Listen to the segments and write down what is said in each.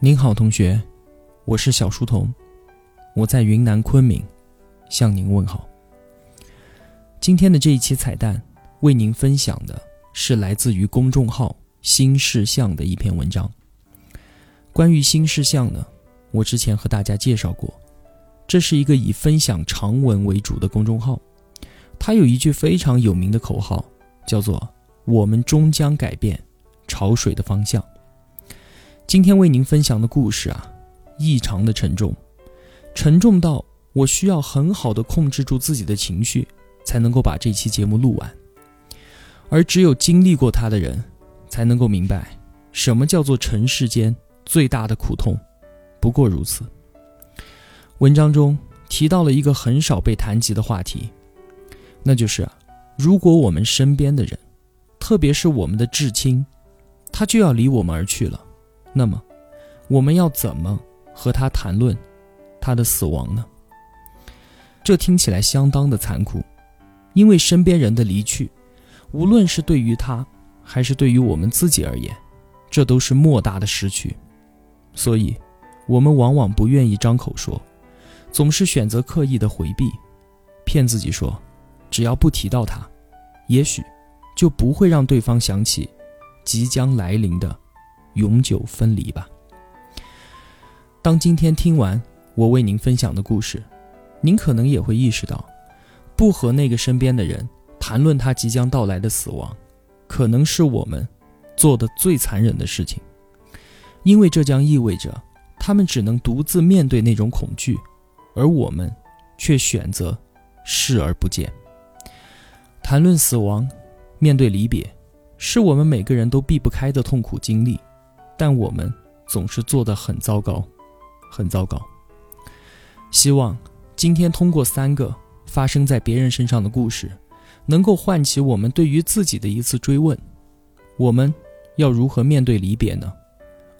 您好，同学，我是小书童，我在云南昆明向您问好。今天的这一期彩蛋为您分享的是来自于公众号“新事项”的一篇文章。关于新事项呢，我之前和大家介绍过，这是一个以分享长文为主的公众号，它有一句非常有名的口号，叫做“我们终将改变潮水的方向”。今天为您分享的故事啊，异常的沉重，沉重到我需要很好的控制住自己的情绪，才能够把这期节目录完。而只有经历过它的人，才能够明白，什么叫做尘世间最大的苦痛，不过如此。文章中提到了一个很少被谈及的话题，那就是，如果我们身边的人，特别是我们的至亲，他就要离我们而去了。那么，我们要怎么和他谈论他的死亡呢？这听起来相当的残酷，因为身边人的离去，无论是对于他，还是对于我们自己而言，这都是莫大的失去。所以，我们往往不愿意张口说，总是选择刻意的回避，骗自己说，只要不提到他，也许就不会让对方想起即将来临的。永久分离吧。当今天听完我为您分享的故事，您可能也会意识到，不和那个身边的人谈论他即将到来的死亡，可能是我们做的最残忍的事情，因为这将意味着他们只能独自面对那种恐惧，而我们却选择视而不见。谈论死亡，面对离别，是我们每个人都避不开的痛苦经历。但我们总是做得很糟糕，很糟糕。希望今天通过三个发生在别人身上的故事，能够唤起我们对于自己的一次追问：我们要如何面对离别呢？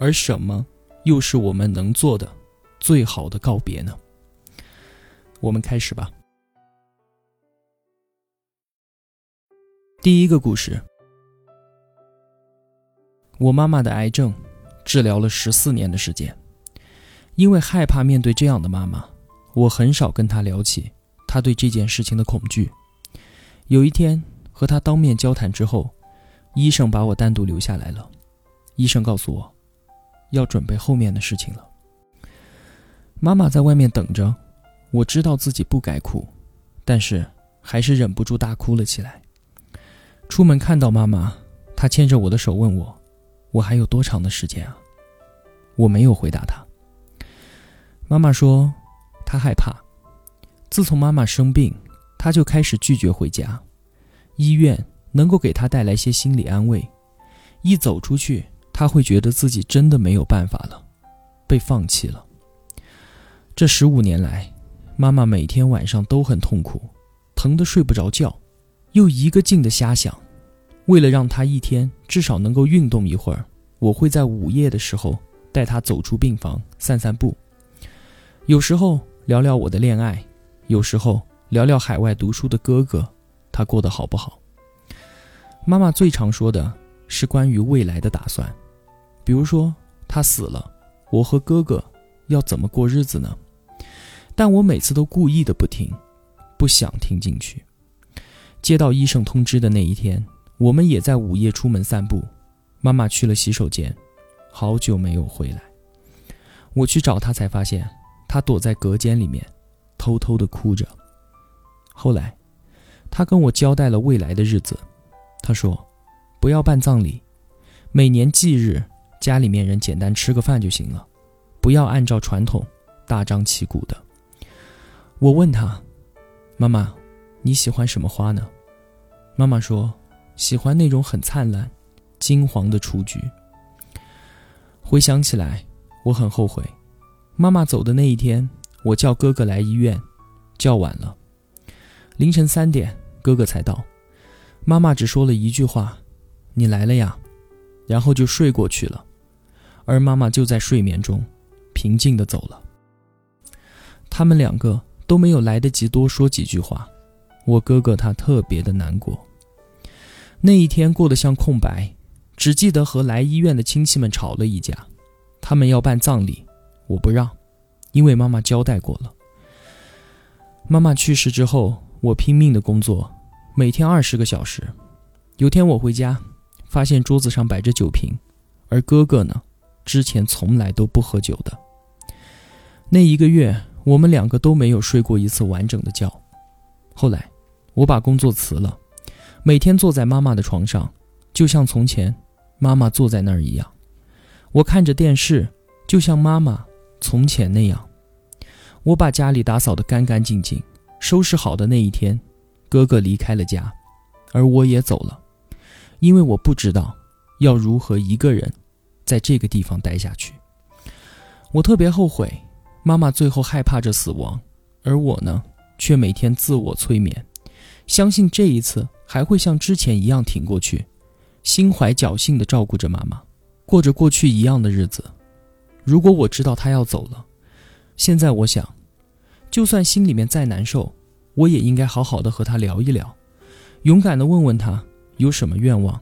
而什么又是我们能做的最好的告别呢？我们开始吧。第一个故事，我妈妈的癌症。治疗了十四年的时间，因为害怕面对这样的妈妈，我很少跟她聊起她对这件事情的恐惧。有一天和她当面交谈之后，医生把我单独留下来了。医生告诉我，要准备后面的事情了。妈妈在外面等着，我知道自己不该哭，但是还是忍不住大哭了起来。出门看到妈妈，她牵着我的手问我。我还有多长的时间啊？我没有回答他。妈妈说，她害怕。自从妈妈生病，她就开始拒绝回家。医院能够给她带来些心理安慰，一走出去，她会觉得自己真的没有办法了，被放弃了。这十五年来，妈妈每天晚上都很痛苦，疼得睡不着觉，又一个劲的瞎想。为了让他一天至少能够运动一会儿，我会在午夜的时候带他走出病房散散步。有时候聊聊我的恋爱，有时候聊聊海外读书的哥哥，他过得好不好？妈妈最常说的是关于未来的打算，比如说他死了，我和哥哥要怎么过日子呢？但我每次都故意的不听，不想听进去。接到医生通知的那一天。我们也在午夜出门散步，妈妈去了洗手间，好久没有回来。我去找他，才发现他躲在隔间里面，偷偷的哭着。后来，他跟我交代了未来的日子。他说：“不要办葬礼，每年忌日，家里面人简单吃个饭就行了，不要按照传统大张旗鼓的。”我问他：“妈妈，你喜欢什么花呢？”妈妈说。喜欢那种很灿烂、金黄的雏菊。回想起来，我很后悔。妈妈走的那一天，我叫哥哥来医院，叫晚了。凌晨三点，哥哥才到。妈妈只说了一句话：“你来了呀。”然后就睡过去了。而妈妈就在睡眠中，平静的走了。他们两个都没有来得及多说几句话。我哥哥他特别的难过。那一天过得像空白，只记得和来医院的亲戚们吵了一架，他们要办葬礼，我不让，因为妈妈交代过了。妈妈去世之后，我拼命的工作，每天二十个小时。有天我回家，发现桌子上摆着酒瓶，而哥哥呢，之前从来都不喝酒的。那一个月，我们两个都没有睡过一次完整的觉。后来，我把工作辞了，每天坐在妈妈的床上，就像从前妈妈坐在那儿一样。我看着电视，就像妈妈从前那样。我把家里打扫得干干净净，收拾好的那一天，哥哥离开了家，而我也走了，因为我不知道要如何一个人在这个地方待下去。我特别后悔，妈妈最后害怕着死亡，而我呢，却每天自我催眠，相信这一次还会像之前一样挺过去，心怀侥幸地照顾着妈妈。过着过去一样的日子。如果我知道他要走了，现在我想，就算心里面再难受，我也应该好好的和他聊一聊，勇敢的问问他有什么愿望，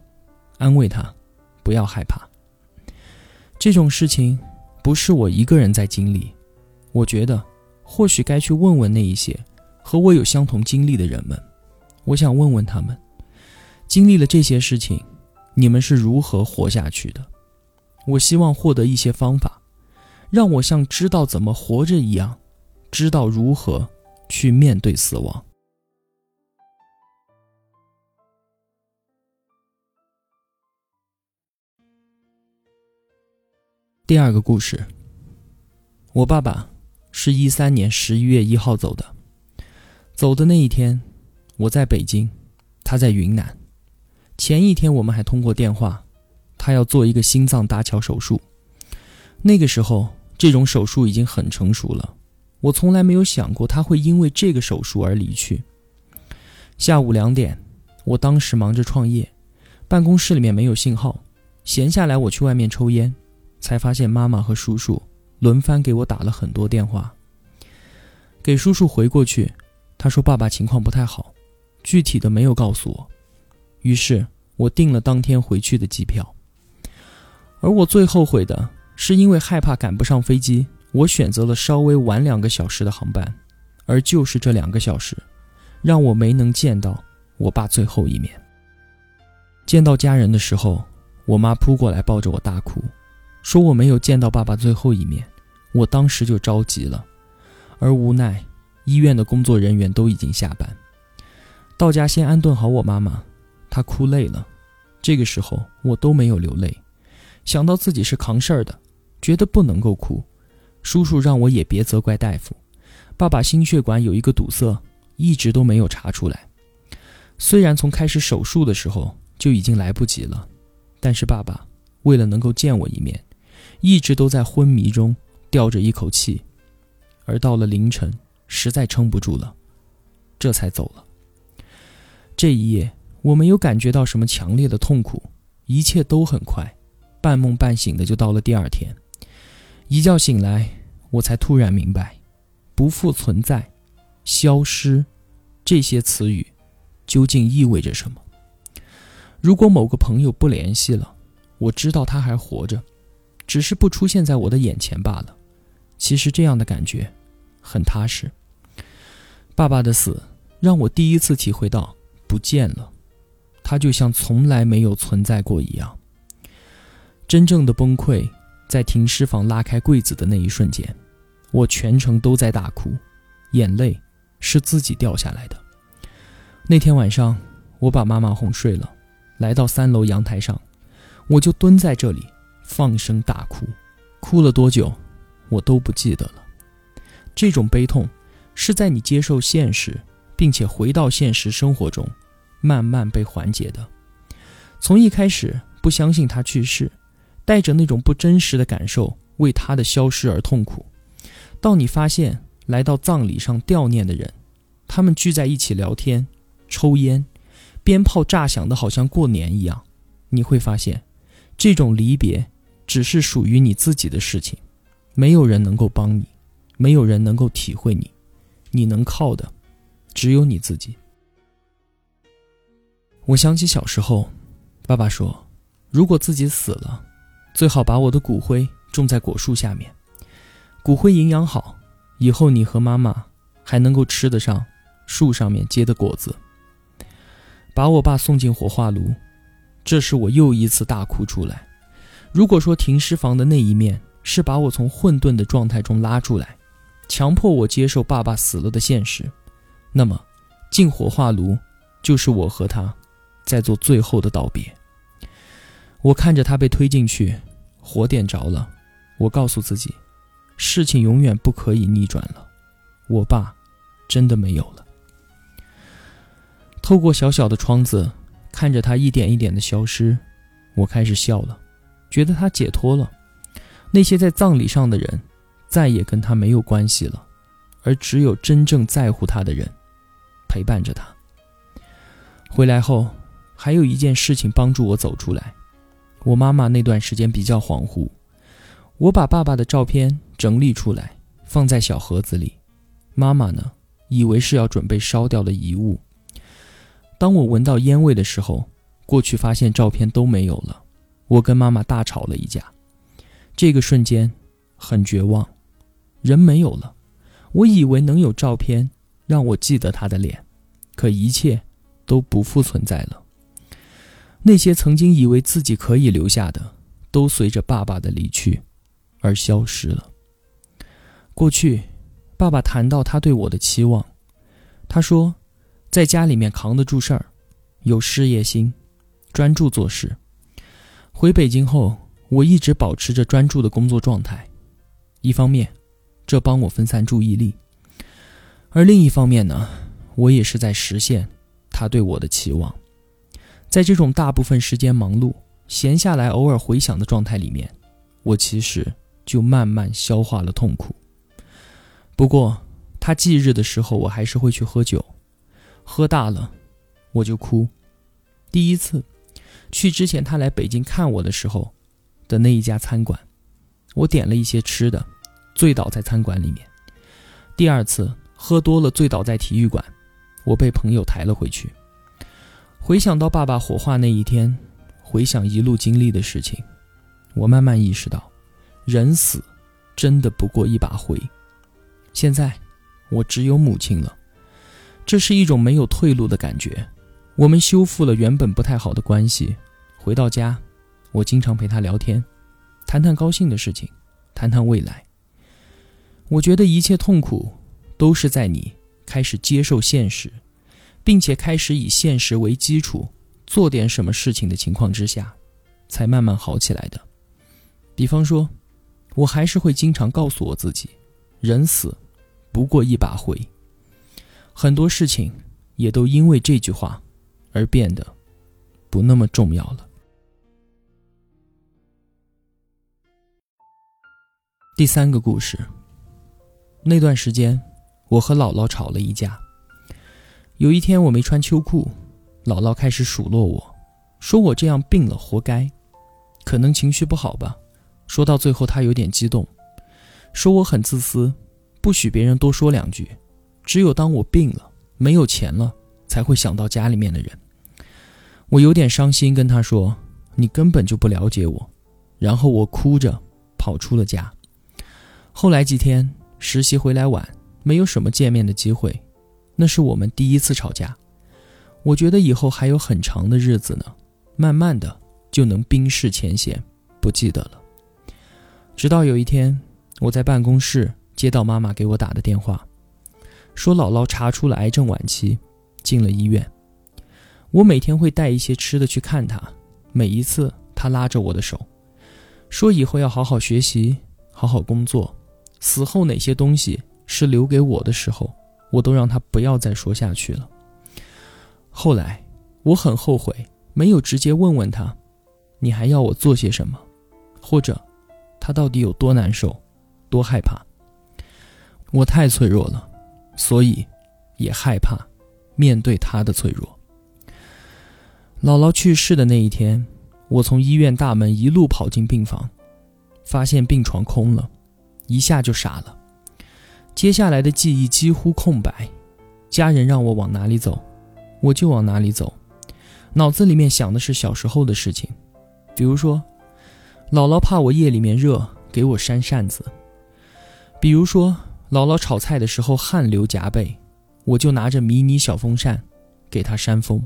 安慰他，不要害怕。这种事情不是我一个人在经历，我觉得或许该去问问那一些和我有相同经历的人们。我想问问他们，经历了这些事情，你们是如何活下去的？我希望获得一些方法，让我像知道怎么活着一样，知道如何去面对死亡。第二个故事，我爸爸是一三年十一月一号走的，走的那一天，我在北京，他在云南，前一天我们还通过电话。他要做一个心脏搭桥手术，那个时候这种手术已经很成熟了。我从来没有想过他会因为这个手术而离去。下午两点，我当时忙着创业，办公室里面没有信号，闲下来我去外面抽烟，才发现妈妈和叔叔轮番给我打了很多电话。给叔叔回过去，他说爸爸情况不太好，具体的没有告诉我。于是我订了当天回去的机票。而我最后悔的是，因为害怕赶不上飞机，我选择了稍微晚两个小时的航班，而就是这两个小时，让我没能见到我爸最后一面。见到家人的时候，我妈扑过来抱着我大哭，说我没有见到爸爸最后一面。我当时就着急了，而无奈医院的工作人员都已经下班。到家先安顿好我妈妈，他哭累了，这个时候我都没有流泪。想到自己是扛事儿的，觉得不能够哭。叔叔让我也别责怪大夫。爸爸心血管有一个堵塞，一直都没有查出来。虽然从开始手术的时候就已经来不及了，但是爸爸为了能够见我一面，一直都在昏迷中吊着一口气，而到了凌晨，实在撑不住了，这才走了。这一夜我没有感觉到什么强烈的痛苦，一切都很快。半梦半醒的就到了第二天，一觉醒来，我才突然明白，不复存在、消失这些词语究竟意味着什么。如果某个朋友不联系了，我知道他还活着，只是不出现在我的眼前罢了。其实这样的感觉很踏实。爸爸的死让我第一次体会到不见了，他就像从来没有存在过一样。真正的崩溃，在停尸房拉开柜子的那一瞬间，我全程都在大哭，眼泪是自己掉下来的。那天晚上，我把妈妈哄睡了，来到三楼阳台上，我就蹲在这里放声大哭，哭了多久，我都不记得了。这种悲痛，是在你接受现实，并且回到现实生活中，慢慢被缓解的。从一开始不相信他去世。带着那种不真实的感受，为他的消失而痛苦。到你发现来到葬礼上悼念的人，他们聚在一起聊天、抽烟，鞭炮炸响的好像过年一样，你会发现，这种离别只是属于你自己的事情，没有人能够帮你，没有人能够体会你，你能靠的，只有你自己。我想起小时候，爸爸说，如果自己死了。最好把我的骨灰种在果树下面，骨灰营养好，以后你和妈妈还能够吃得上树上面结的果子。把我爸送进火化炉，这是我又一次大哭出来。如果说停尸房的那一面是把我从混沌的状态中拉出来，强迫我接受爸爸死了的现实，那么进火化炉就是我和他在做最后的道别。我看着他被推进去，火点着了，我告诉自己，事情永远不可以逆转了，我爸真的没有了。透过小小的窗子，看着他一点一点的消失，我开始笑了，觉得他解脱了。那些在葬礼上的人，再也跟他没有关系了，而只有真正在乎他的人，陪伴着他。回来后，还有一件事情帮助我走出来。我妈妈那段时间比较恍惚，我把爸爸的照片整理出来，放在小盒子里。妈妈呢，以为是要准备烧掉的遗物。当我闻到烟味的时候，过去发现照片都没有了，我跟妈妈大吵了一架。这个瞬间很绝望，人没有了。我以为能有照片让我记得他的脸，可一切都不复存在了。那些曾经以为自己可以留下的，都随着爸爸的离去而消失了。过去，爸爸谈到他对我的期望，他说。在家里面扛得住事儿，有事业心，专注做事。回北京后，我一直保持着专注的工作状态。一方面，这帮我分散注意力；而另一方面呢，我也是在实现他对我的期望。在这种大部分时间忙碌、闲下来偶尔回想的状态里面，我其实就慢慢消化了痛苦。不过，他忌日的时候，我还是会去喝酒。喝大了，我就哭。第一次去之前他来北京看我的时候的那一家餐馆，我点了一些吃的，醉倒在餐馆里面。第二次喝多了醉倒在体育馆，我被朋友抬了回去。回想到爸爸火化那一天，回想一路经历的事情，我慢慢意识到，人死真的不过一把灰。现在我只有母亲了。这是一种没有退路的感觉。我们修复了原本不太好的关系，回到家，我经常陪他聊天，谈谈高兴的事情，谈谈未来。我觉得一切痛苦都是在你开始接受现实，并且开始以现实为基础做点什么事情的情况之下，才慢慢好起来的。比方说，我还是会经常告诉我自己，人死不过一把灰。很多事情也都因为这句话而变得不那么重要了。第三个故事，那段时间我和姥姥吵了一架。有一天我没穿秋裤，姥姥开始数落我，说我这样病了活该，可能情绪不好吧。说到最后，她有点激动，说我很自私，不许别人多说两句。只有当我病了、没有钱了，才会想到家里面的人。我有点伤心，跟他说：“你根本就不了解我。”然后我哭着跑出了家。后来几天实习回来晚，没有什么见面的机会。那是我们第一次吵架。我觉得以后还有很长的日子呢，慢慢的就能冰释前嫌，不记得了。直到有一天，我在办公室接到妈妈给我打的电话。说姥姥查出了癌症晚期，进了医院。我每天会带一些吃的去看她，每一次她拉着我的手，说以后要好好学习，好好工作，死后哪些东西是留给我的时候，我都让他不要再说下去了。后来我很后悔，没有直接问问他，你还要我做些什么，或者他到底有多难受，多害怕。我太脆弱了。所以，也害怕面对他的脆弱。姥姥去世的那一天，我从医院大门一路跑进病房，发现病床空了，一下就傻了。接下来的记忆几乎空白，家人让我往哪里走，我就往哪里走。脑子里面想的是小时候的事情，比如说，姥姥怕我夜里面热给我扇扇子。比如说，姥姥炒菜的时候汗流浃背，我就拿着迷你小风扇给她扇风。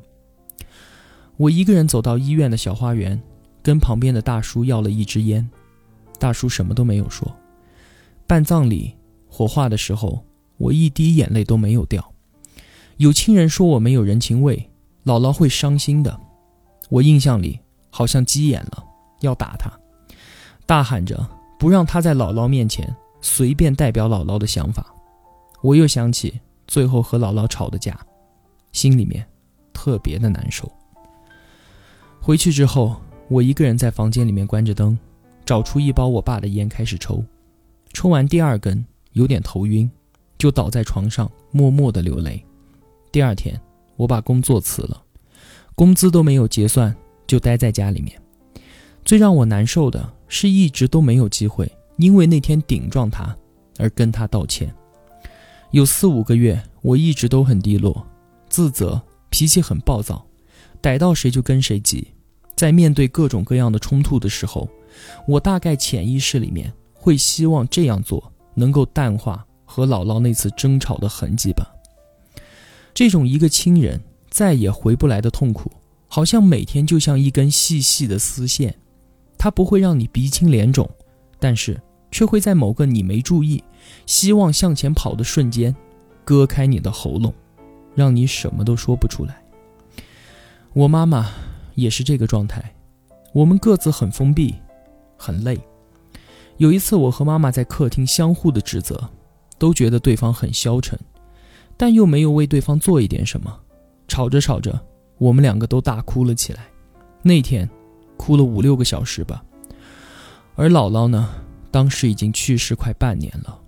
我一个人走到医院的小花园，跟旁边的大叔要了一支烟，大叔什么都没有说。办葬礼火化的时候，我一滴眼泪都没有掉。有亲人说我没有人情味，姥姥会伤心的。我印象里好像急眼了，要打他，大喊着不让他在姥姥面前随便代表姥姥的想法。我又想起最后和姥姥吵的架，心里面特别的难受。回去之后，我一个人在房间里面关着灯，找出一包我爸的烟开始抽。抽完第二根，有点头晕，就倒在床上默默的流泪。第二天，我把工作辞了，工资都没有结算，就待在家里面。最让我难受的是，一直都没有机会，因为那天顶撞他而跟他道歉。有四五个月，我一直都很低落，自责，脾气很暴躁。逮到谁就跟谁急，在面对各种各样的冲突的时候，我大概潜意识里面会希望这样做能够淡化和姥姥那次争吵的痕迹吧。这种一个亲人再也回不来的痛苦，好像每天就像一根细细的丝线，它不会让你鼻青脸肿，但是却会在某个你没注意、希望向前跑的瞬间，割开你的喉咙，让你什么都说不出来。我妈妈也是这个状态，我们各自很封闭，很累。有一次，我和妈妈在客厅相互的指责，都觉得对方很消沉，但又没有为对方做一点什么。吵着吵着，我们两个都大哭了起来。那天，哭了五六个小时吧。而姥姥呢，当时已经去世快半年了。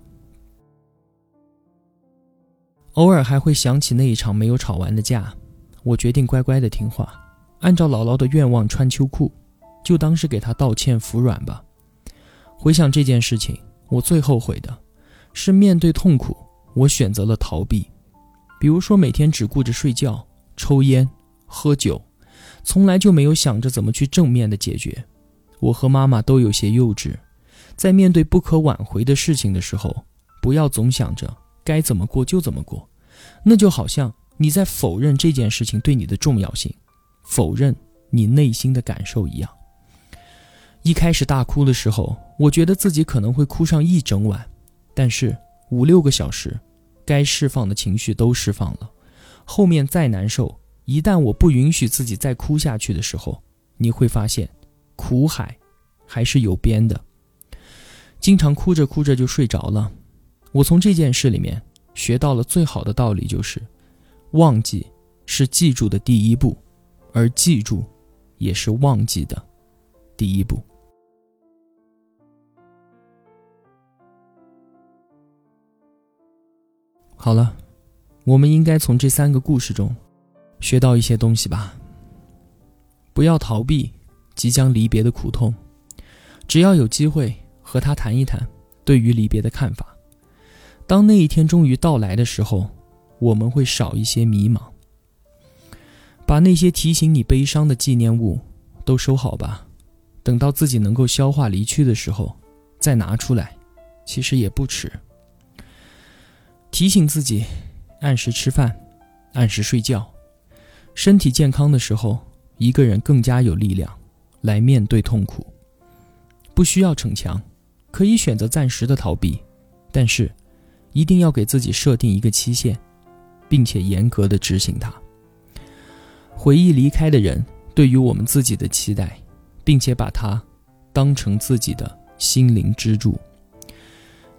偶尔还会想起那一场没有吵完的架。我决定乖乖的听话，按照姥姥的愿望穿秋裤，就当是给她道歉服软吧。回想这件事情，我最后悔的，是面对痛苦，我选择了逃避。比如说每天只顾着睡觉、抽烟、喝酒，从来就没有想着怎么去正面的解决。我和妈妈都有些幼稚，在面对不可挽回的事情的时候，不要总想着该怎么过就怎么过，那就好像。你在否认这件事情对你的重要性，否认你内心的感受一样。一开始大哭的时候，我觉得自己可能会哭上一整晚，但是五六个小时，该释放的情绪都释放了。后面再难受，一旦我不允许自己再哭下去的时候，你会发现，苦海还是有边的。经常哭着哭着就睡着了。我从这件事里面学到了最好的道理，就是。忘记是记住的第一步，而记住也是忘记的第一步。好了，我们应该从这三个故事中学到一些东西吧。不要逃避即将离别的苦痛，只要有机会和他谈一谈对于离别的看法。当那一天终于到来的时候。我们会少一些迷茫，把那些提醒你悲伤的纪念物都收好吧，等到自己能够消化离去的时候，再拿出来，其实也不迟。提醒自己，按时吃饭，按时睡觉，身体健康的时候，一个人更加有力量来面对痛苦。不需要逞强，可以选择暂时的逃避，但是一定要给自己设定一个期限。并且严格的执行它。回忆离开的人对于我们自己的期待，并且把它当成自己的心灵支柱。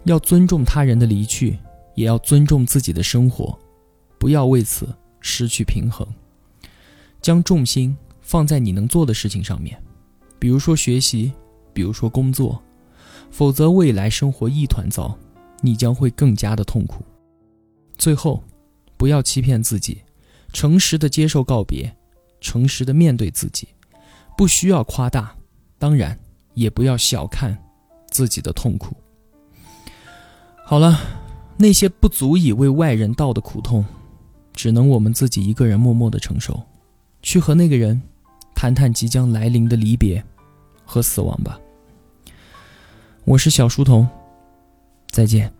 要尊重他人的离去，也要尊重自己的生活，不要为此失去平衡。将重心放在你能做的事情上面，比如说学习，比如说工作，否则未来生活一团糟，你将会更加的痛苦。最后。不要欺骗自己，诚实的接受告别，诚实的面对自己，不需要夸大，当然也不要小看自己的痛苦。好了，那些不足以为外人道的苦痛，只能我们自己一个人默默的承受，去和那个人谈谈即将来临的离别和死亡吧。我是小书童，再见。